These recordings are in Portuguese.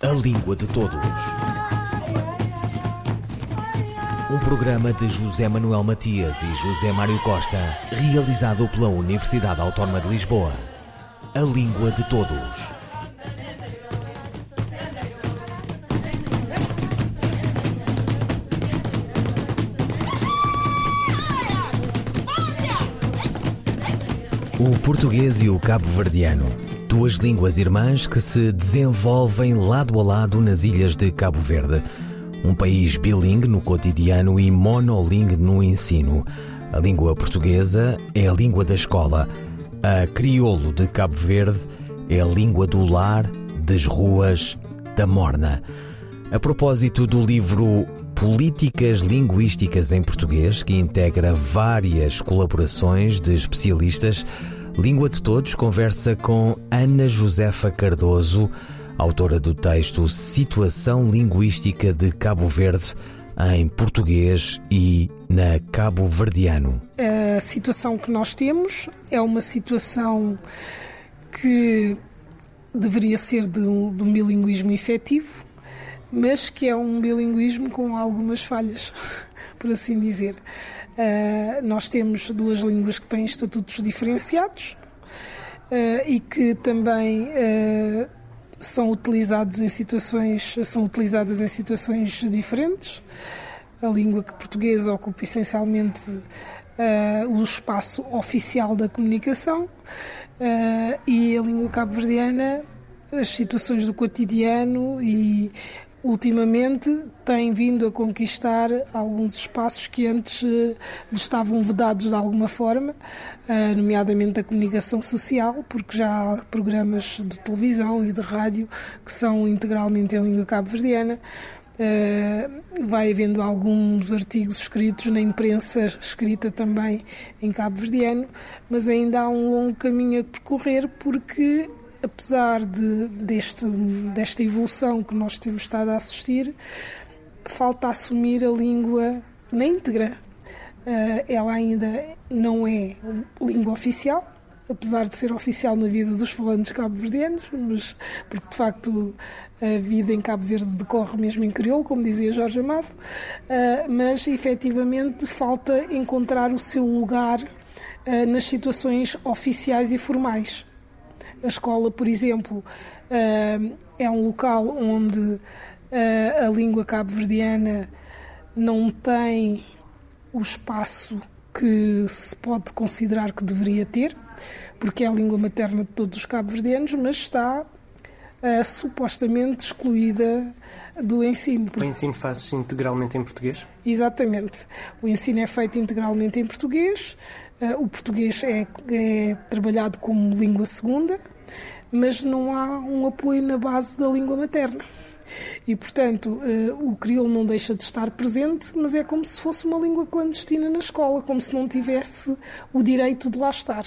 A Língua de Todos. Um programa de José Manuel Matias e José Mário Costa, realizado pela Universidade Autónoma de Lisboa. A Língua de Todos. O português e o cabo-verdiano, duas línguas irmãs que se desenvolvem lado a lado nas ilhas de Cabo Verde. Um país bilingue no cotidiano e monolingue no ensino. A língua portuguesa é a língua da escola. A crioulo de Cabo Verde é a língua do lar, das ruas, da morna. A propósito do livro Políticas Linguísticas em Português, que integra várias colaborações de especialistas. Língua de Todos conversa com Ana Josefa Cardoso, autora do texto Situação Linguística de Cabo Verde em português e na cabo-verdiano. A situação que nós temos é uma situação que deveria ser de um, de um bilinguismo efetivo, mas que é um bilinguismo com algumas falhas, por assim dizer. Uh, nós temos duas línguas que têm estatutos diferenciados uh, e que também uh, são utilizados em situações são utilizadas em situações diferentes. A língua portuguesa ocupa essencialmente o espaço oficial da comunicação e a língua cabo-verdiana as situações do cotidiano e ultimamente tem vindo a conquistar alguns espaços que antes eh, lhe estavam vedados de alguma forma, eh, nomeadamente a comunicação social, porque já há programas de televisão e de rádio que são integralmente em língua cabo-verdiana. Uh, vai havendo alguns artigos escritos na imprensa escrita também em cabo-verdiano, mas ainda há um longo caminho a percorrer porque apesar de, deste, desta evolução que nós temos estado a assistir, falta assumir a língua na íntegra. Uh, ela ainda não é língua oficial, apesar de ser oficial na vida dos falantes cabo-verdianos, mas porque de facto a vida em Cabo Verde decorre mesmo em crioulo, como dizia Jorge Amado, uh, mas efetivamente falta encontrar o seu lugar uh, nas situações oficiais e formais. A escola, por exemplo, eh, é um local onde eh, a língua cabo-verdiana não tem o espaço que se pode considerar que deveria ter, porque é a língua materna de todos os cabo-verdianos, mas está uh, supostamente excluída do ensino. O ensino faz-se integralmente em português? Exatamente. O ensino é feito integralmente em português. Uh, o português é, é trabalhado como língua segunda, mas não há um apoio na base da língua materna. E, portanto, uh, o crioulo não deixa de estar presente, mas é como se fosse uma língua clandestina na escola, como se não tivesse o direito de lá estar.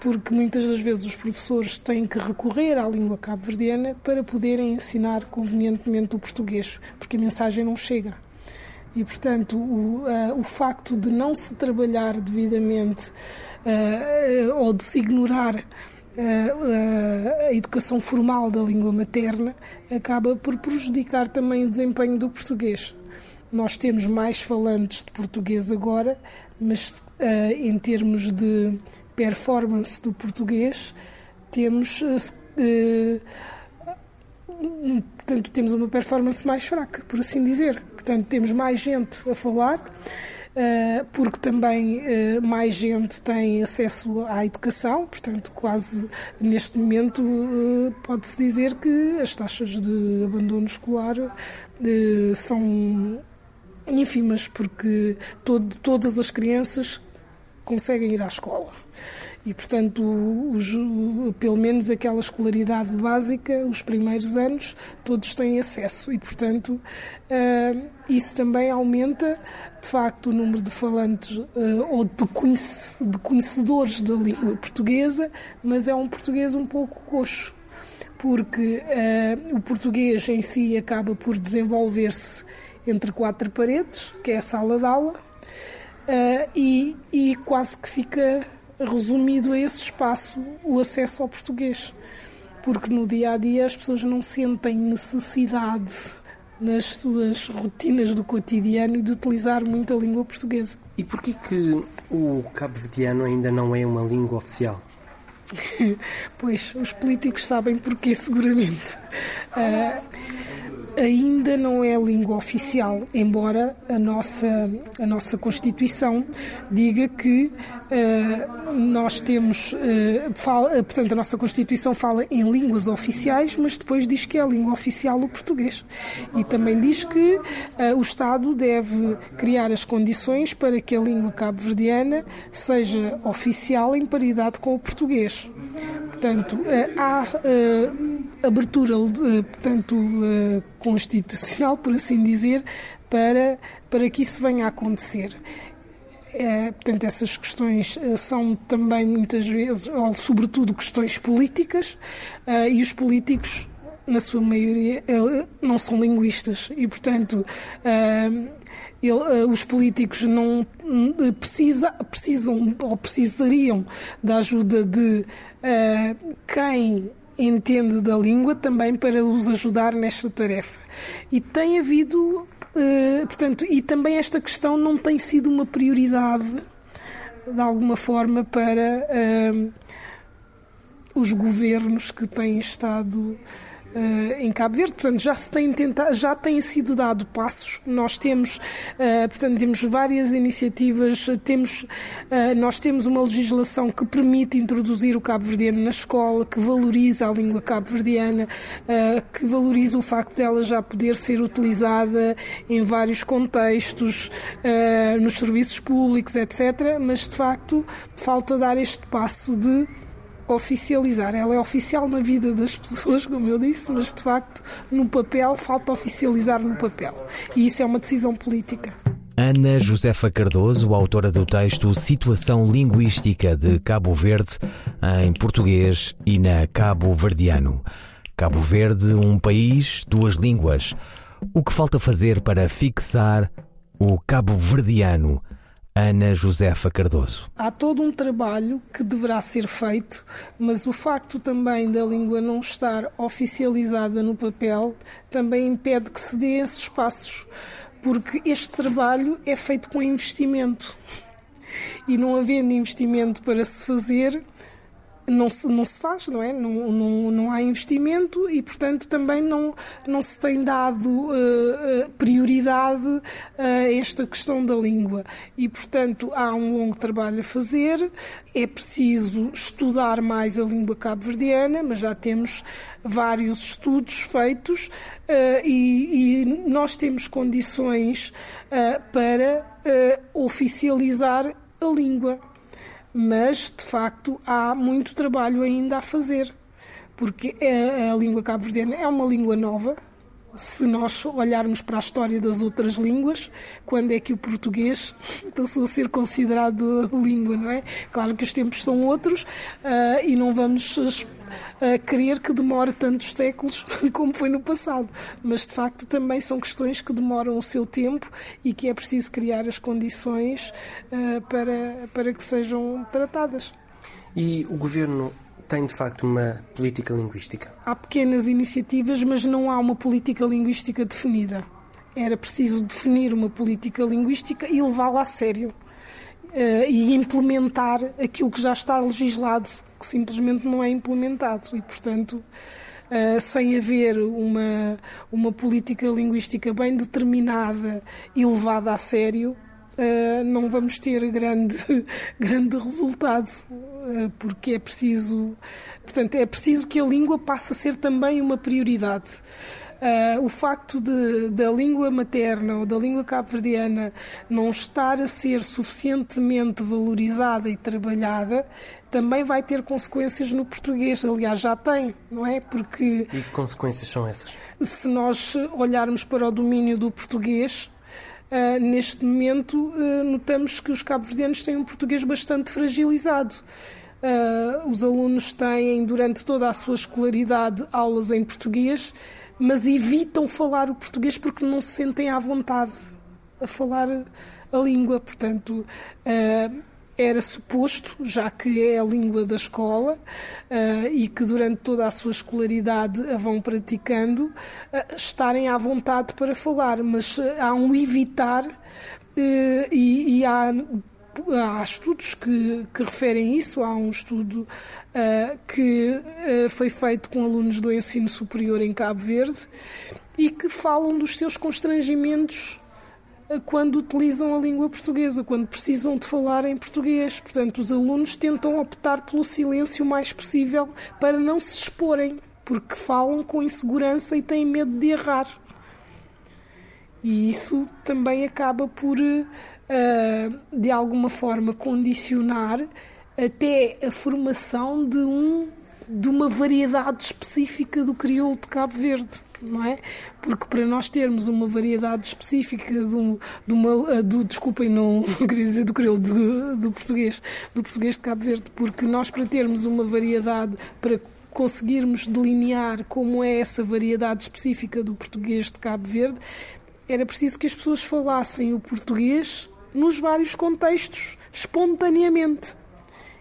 Porque muitas das vezes os professores têm que recorrer à língua cabo-verdiana para poderem ensinar convenientemente o português, porque a mensagem não chega. E, portanto, o, uh, o facto de não se trabalhar devidamente uh, ou de se ignorar a, educação formal da língua materna acaba por prejudicar também o desempenho do português. Nós temos mais falantes de português agora, mas em termos de performance do português, temos. Portanto, temos uma performance mais fraca, por assim dizer. Portanto, temos mais gente a falar eh, porque também eh, mais gente tem acesso à educação, portanto, quase neste momento eh, pode-se dizer que as taxas de abandono escolar são ínfimas, porque todo, todas as crianças conseguem ir à escola e, portanto, os, pelo menos aquela escolaridade básica, os primeiros anos, todos têm acesso. E, portanto, uh, isso também aumenta, de facto, o número de falantes uh, ou de, conhece, de conhecedores da língua portuguesa, mas é um português um pouco coxo, porque uh, o português em si acaba por desenvolver-se entre quatro paredes, que é a sala de aula, e, e quase que fica resumido a esse espaço o acesso ao português. porque no dia a dia as pessoas não sentem necessidade nas suas rotinas do cotidiano de utilizar muito a língua portuguesa. E porquê que o cabo-verdiano ainda não é uma língua oficial? pois, os políticos sabem porquê, seguramente. Uh, ainda não é língua oficial, embora a nossa, a nossa Constituição diga que uh, nós temos, uh, fala, portanto, a nossa Constituição fala em línguas oficiais, mas depois diz que é a língua oficial o português. E também diz que uh, o Estado deve criar as condições para que a língua cabo-verdiana seja oficial em paridade com o português. Portanto, há abertura, portanto, constitucional, por assim dizer, para, para que isso venha a acontecer. É, portanto, essas questões eh, são também muitas vezes, ou sobretudo, questões políticas, uh, e os políticos, na sua maioria, uh, não são linguistas, e, portanto, uh, ele, os políticos não precisa, precisam ou precisariam da ajuda de quem entende da língua também para os ajudar nesta tarefa. E tem havido, uh, portanto, e também esta questão não tem sido uma prioridade de alguma forma para uh, os governos que têm estado uh, em Cabo Verde. Portanto, já se tem tentado, já têm sido dado passos. Nós temos, uh, portanto, temos várias iniciativas. Temos, uh, nós temos uma legislação que permite introduzir o cabo-verdiano na escola, que valoriza a língua cabo-verdiana, que valoriza o facto dela já poder ser utilizada em vários contextos, nos serviços públicos, etc. Mas de facto falta dar este passo de oficializar. Ela é oficial na vida das pessoas, como eu disse, mas de facto no papel falta oficializar no papel. E isso é uma decisão política. Ana Josefa Cardoso, autora do texto Situação Linguística de Cabo Verde em português e na Cabo Verdiano. Cabo Verde, um país, duas línguas. O que falta fazer para fixar o cabo verdiano Ana Josefa Cardoso. Há todo um trabalho que deverá ser feito, mas o facto também da língua não estar oficializada no papel também impede que se dê esses passos, porque este trabalho é feito com investimento. E não havendo investimento para se fazer, não se, não se faz, não é? Não, não, não há investimento e, portanto, também não, não se tem dado uh, prioridade a esta questão da língua. E, portanto, há um longo trabalho a fazer, é preciso estudar mais a língua cabo-verdiana, mas já temos vários estudos feitos uh, e, e, nós temos condições uh, para oficializar a língua mas de facto há muito trabalho ainda a fazer, porque a, a língua cabo-verdiana é uma língua nova. Se nós olharmos para a história das outras línguas, quando é que o português passou a ser considerado língua, não é? Claro que os tempos são outros uh, e não vamos querer que demore tantos séculos como foi no passado. Mas, de facto, também são questões que demoram o seu tempo e que é preciso criar as condições uh, para, para que sejam tratadas. E o governo tem de facto uma política linguística? Há pequenas iniciativas, mas não há uma política linguística definida. Era preciso definir uma política linguística e levá-la a sério. Uh, e implementar aquilo que já está legislado que simplesmente não é implementado e, portanto, Uh, sem haver uma, uma política linguística bem determinada e levada a sério, uh, não vamos ter grande, grande resultado, uh, porque é preciso, portanto, é preciso que a língua passe a ser também uma prioridade. Uh, o facto de, da língua materna ou da língua cabo-verdiana não estar a ser suficientemente valorizada e trabalhada também vai ter consequências no português. Aliás, já tem, não é? Porque. E que consequências são essas? Se nós olharmos para o domínio do português, Uh, neste momento uh, notamos que os cabo-verdianos têm um português bastante fragilizado. Uh, os alunos têm, durante toda a sua escolaridade, aulas em português mas evitam falar o português porque não se sentem à vontade a falar a língua. Portanto, era suposto, já que é a língua da escola uh, e que durante toda a sua escolaridade a vão praticando, uh, estarem à vontade para falar, mas há um evitar e, e há há estudos que, que, referem isso. Há um estudo uh, que uh, foi feito com alunos do ensino superior em Cabo Verde e que falam dos seus constrangimentos uh, quando utilizam a língua portuguesa, quando precisam de falar em português. Portanto, os alunos tentam optar pelo silêncio o mais possível para não se exporem, porque falam com insegurança e têm medo de errar. E isso também acaba por uh, de alguma forma condicionar até a formação de um de uma variedade específica do crioulo de Cabo Verde, não é? Porque para nós termos uma variedade específica de uma, do, desculpem, não queria dizer do crioulo, do, do português, do português de Cabo Verde, porque nós para termos uma variedade, para conseguirmos delinear como é essa variedade específica do português de Cabo Verde, era preciso que as pessoas falassem o português nos vários contextos, espontaneamente.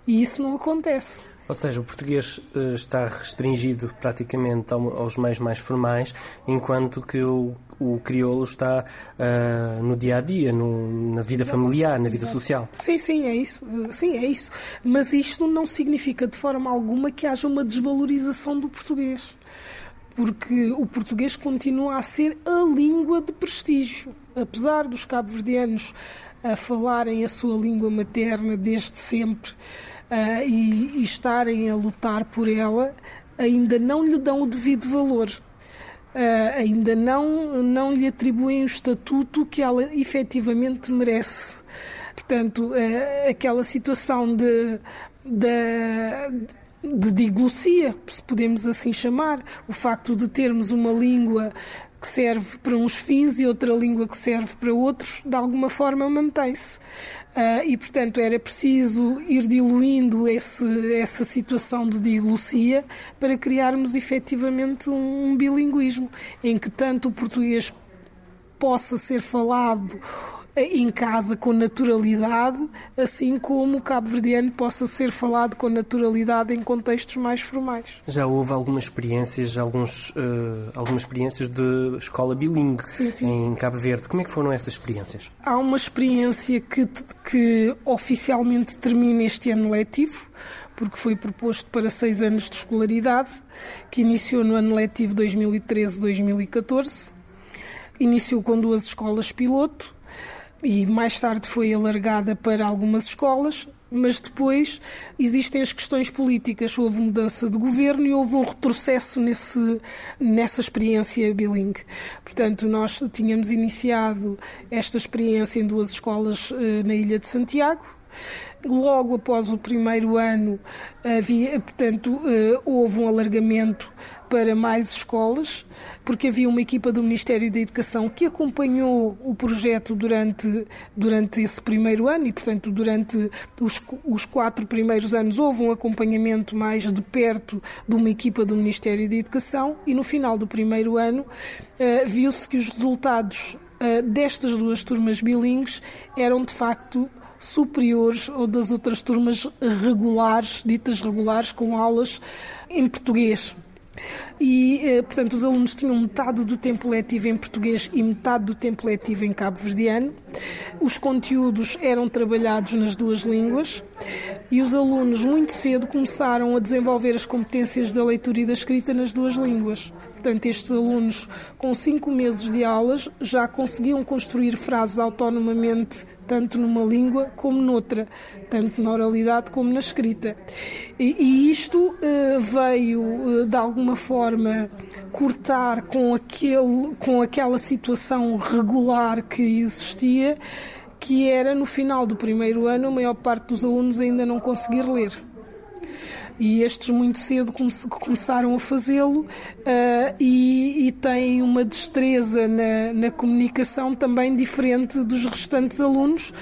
E isso não acontece. Ou seja, o português uh, está restringido praticamente ao, aos meios mais formais, enquanto que o, o crioulo está uh, no dia a dia, no, na vida familiar, na vida social. Sim, sim, é isso. Sim, é isso. Mas isto não significa de forma alguma que haja uma desvalorização do português. Porque o português continua a ser a língua de prestígio. Apesar dos cabo-verdianos a falarem a sua língua materna desde sempre uh, e, e, estarem a lutar por ela, ainda não lhe dão o devido valor. Uh, ainda não, não lhe atribuem o estatuto que ela efetivamente merece. Portanto, uh, aquela situação de, de de diglosia, se podemos assim chamar, o facto de termos uma língua que serve para uns fins e outra língua que serve para outros, de alguma forma mantém-se. Uh, e, portanto, era preciso ir diluindo esse, essa situação de diglosia para criarmos efetivamente um bilinguismo em que tanto o português possa ser falado em casa com naturalidade, assim como o cabo-verdiano possa ser falado com naturalidade em contextos mais formais. Já houve algumas experiências, alguns, uh, algumas experiências de escola bilingue sim, sim. em Cabo Verde. Como é que foram essas experiências? Há uma experiência que, que oficialmente termina este ano letivo, porque foi proposto para seis anos de escolaridade, que iniciou no ano letivo 2013-2014. Iniciou com duas escolas piloto, e mais tarde foi alargada para algumas escolas, mas depois existem as questões políticas. Houve mudança de governo e houve um retrocesso nesse, nessa experiência bilingue. Portanto, nós tínhamos iniciado esta experiência em duas escolas eh, na Ilha de Santiago. Logo após o primeiro ano, havia, portanto, eh, houve um alargamento para mais escolas, porque havia uma equipa do Ministério da Educação que acompanhou o projeto durante, durante esse primeiro ano e, portanto, durante os, os quatro primeiros anos houve um acompanhamento mais de perto de uma equipa do Ministério da Educação e no final do primeiro ano uh, viu-se que os resultados uh, destas duas turmas bilingues eram de facto superiores ou das outras turmas regulares, ditas regulares, com aulas em português e, eh, portanto, os alunos tinham metade do tempo letivo em português e metade do tempo letivo em cabo-verdiano. Os conteúdos eram trabalhados nas duas línguas e os alunos muito cedo começaram a desenvolver as competências da leitura e da escrita nas duas línguas. Portanto, estes alunos, com cinco meses de aulas, já conseguiam construir frases autonomamente, tanto numa língua como noutra, tanto na oralidade como na escrita. E, e isto uh, veio, uh, de alguma forma, cortar com, aquele, com aquela situação regular que existia, que era no final do primeiro ano a maior parte dos alunos ainda não conseguir ler e estes muito cedo come começaram a fazê-lo uh, e, e, têm uma destreza na, na comunicação também diferente dos restantes alunos,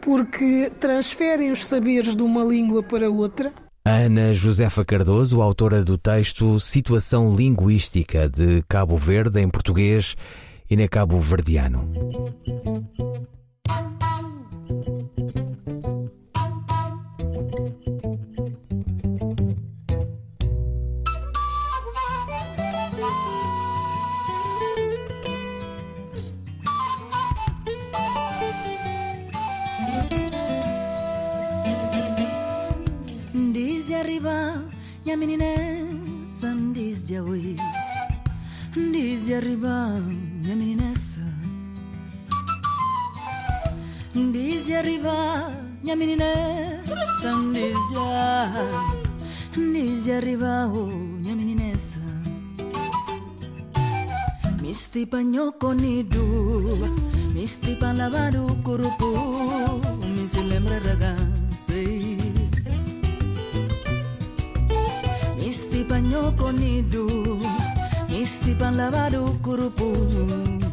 porque transferem os saberes de uma língua para outra. Ana Josefa Cardoso, autora do texto Situação Linguística de Cabo Verde em português e na Cabo Verdiano. Sizi arriba, nyamininessa. Ndizi arriba, nyamininessa. Ndizi arriba, ndizi arriba, oh, nyamininessa. Misti panyoko nidu, misti panavaru kurupu, misilemre ragazei. Misti panyoko nidu, misti pan lavato corpo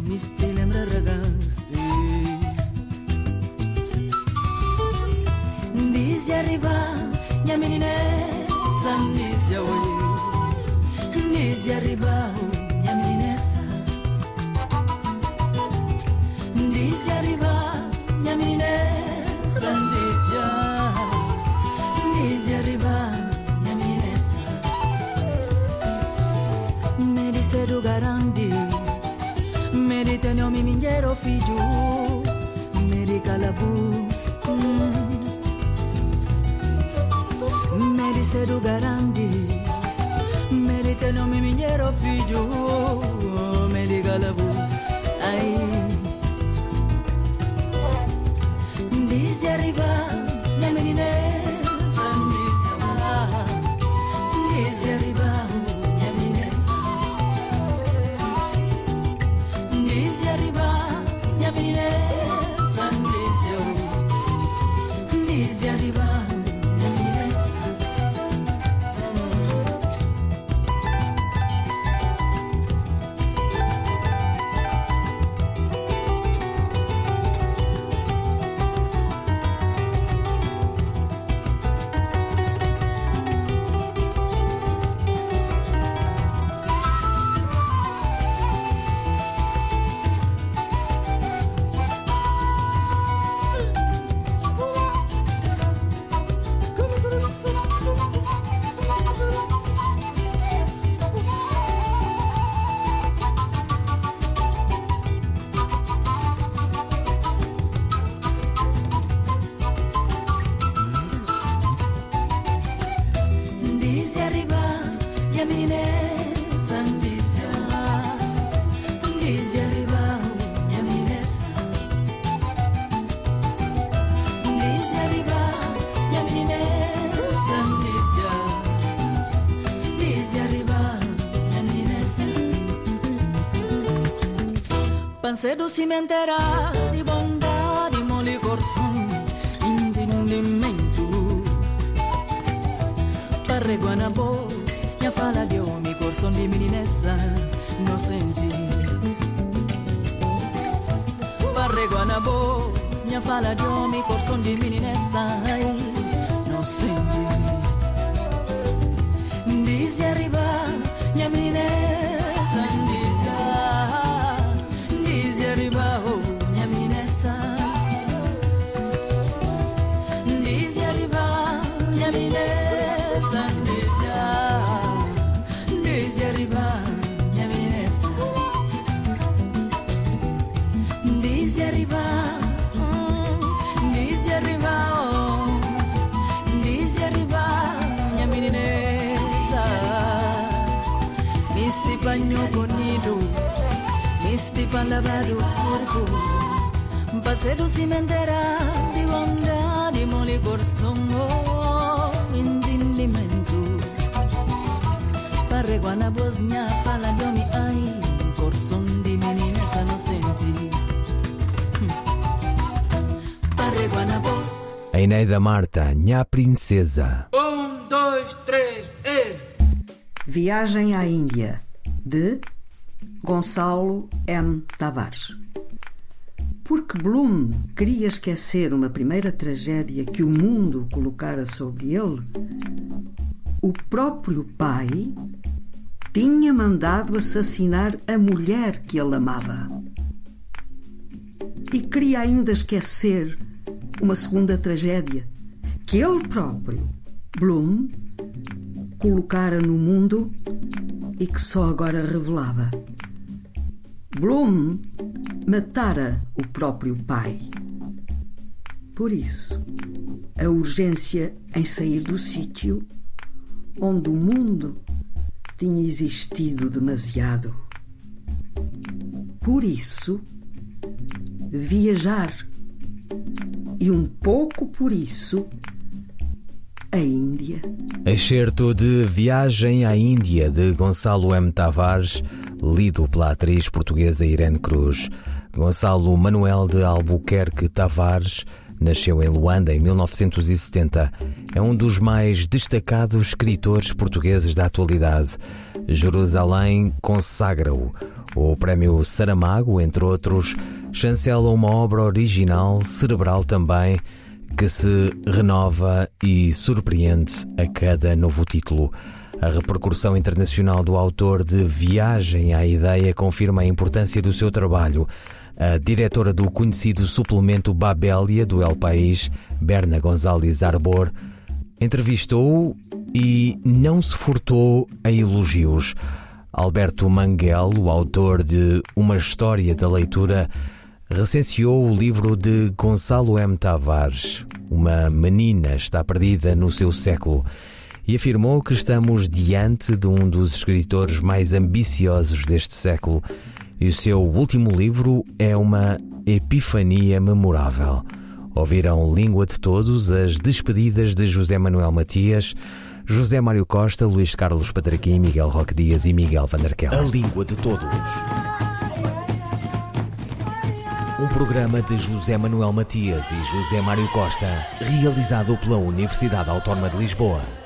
misti lembra ragazzi Nisi arriva mia meninessa nisi oi Nisi arriva mia meninessa Nisi arriva di calabus mm. Me disse do garandi. Me di tenho mi mingueiro filho Me di calabus Ai. Dice arriva Pancedo cimentera di bontà di moli corson Intendimento Parre guanabos, mia fala di mi corso di meninessa no senti. Parre guanabos, mia fala di mi corso di meninessa no senti. Dice arriva, misti pan lavado corpo Pasedo cimentera di onda di moli corsongo intendimento Parre guana bosnia fala domi ai corson di meninessa no senti Parre guana bos A Eneida Marta, Nha Princesa. Um, dois, três, e... Viagem à Índia, de Gonçalo M. Tavares. Porque Bloom queria esquecer uma primeira tragédia que o mundo colocara sobre ele, o próprio pai tinha mandado assassinar a mulher que ele amava. E queria ainda esquecer uma segunda tragédia que ele próprio, Bloom, colocara no mundo e que só agora revelava. Bloom matara o próprio pai. Por isso, a urgência em sair do sítio onde o mundo tinha existido demasiado. Por isso, viajar. E um pouco por isso, a Índia. Excerto de Viagem à Índia de Gonçalo M. Tavares, lido pela atriz portuguesa Irene Cruz. Gonçalo Manuel de Albuquerque Tavares nasceu em Luanda em 1970. É um dos mais destacados escritores portugueses da atualidade. Jerusalém consagra-o. O prémio Saramago, entre outros, chancela uma obra original, cerebral também, que se renova e surpreende a cada novo título. A repercussão internacional do autor de Viagem à Ideia confirma a importância do seu trabalho. A diretora do conhecido suplemento Babélia do El País, Berna Gonzalez Arbor, entrevistou-o e não se furtou a elogios. Alberto Manguel, o autor de Uma História da Leitura, recenseou o livro de Gonçalo M. Tavares, Uma Menina Está Perdida no Seu Século, e afirmou que estamos diante de um dos escritores mais ambiciosos deste século, e o seu último livro é uma epifania memorável. Ouviram Língua de Todos as despedidas de José Manuel Matias, José Mário Costa, Luís Carlos Patraquim, Miguel Roque Dias e Miguel Vanderkel. A Língua de Todos. Um programa de José Manuel Matias e José Mário Costa, realizado pela Universidade Autónoma de Lisboa.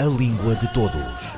A Língua de Todos.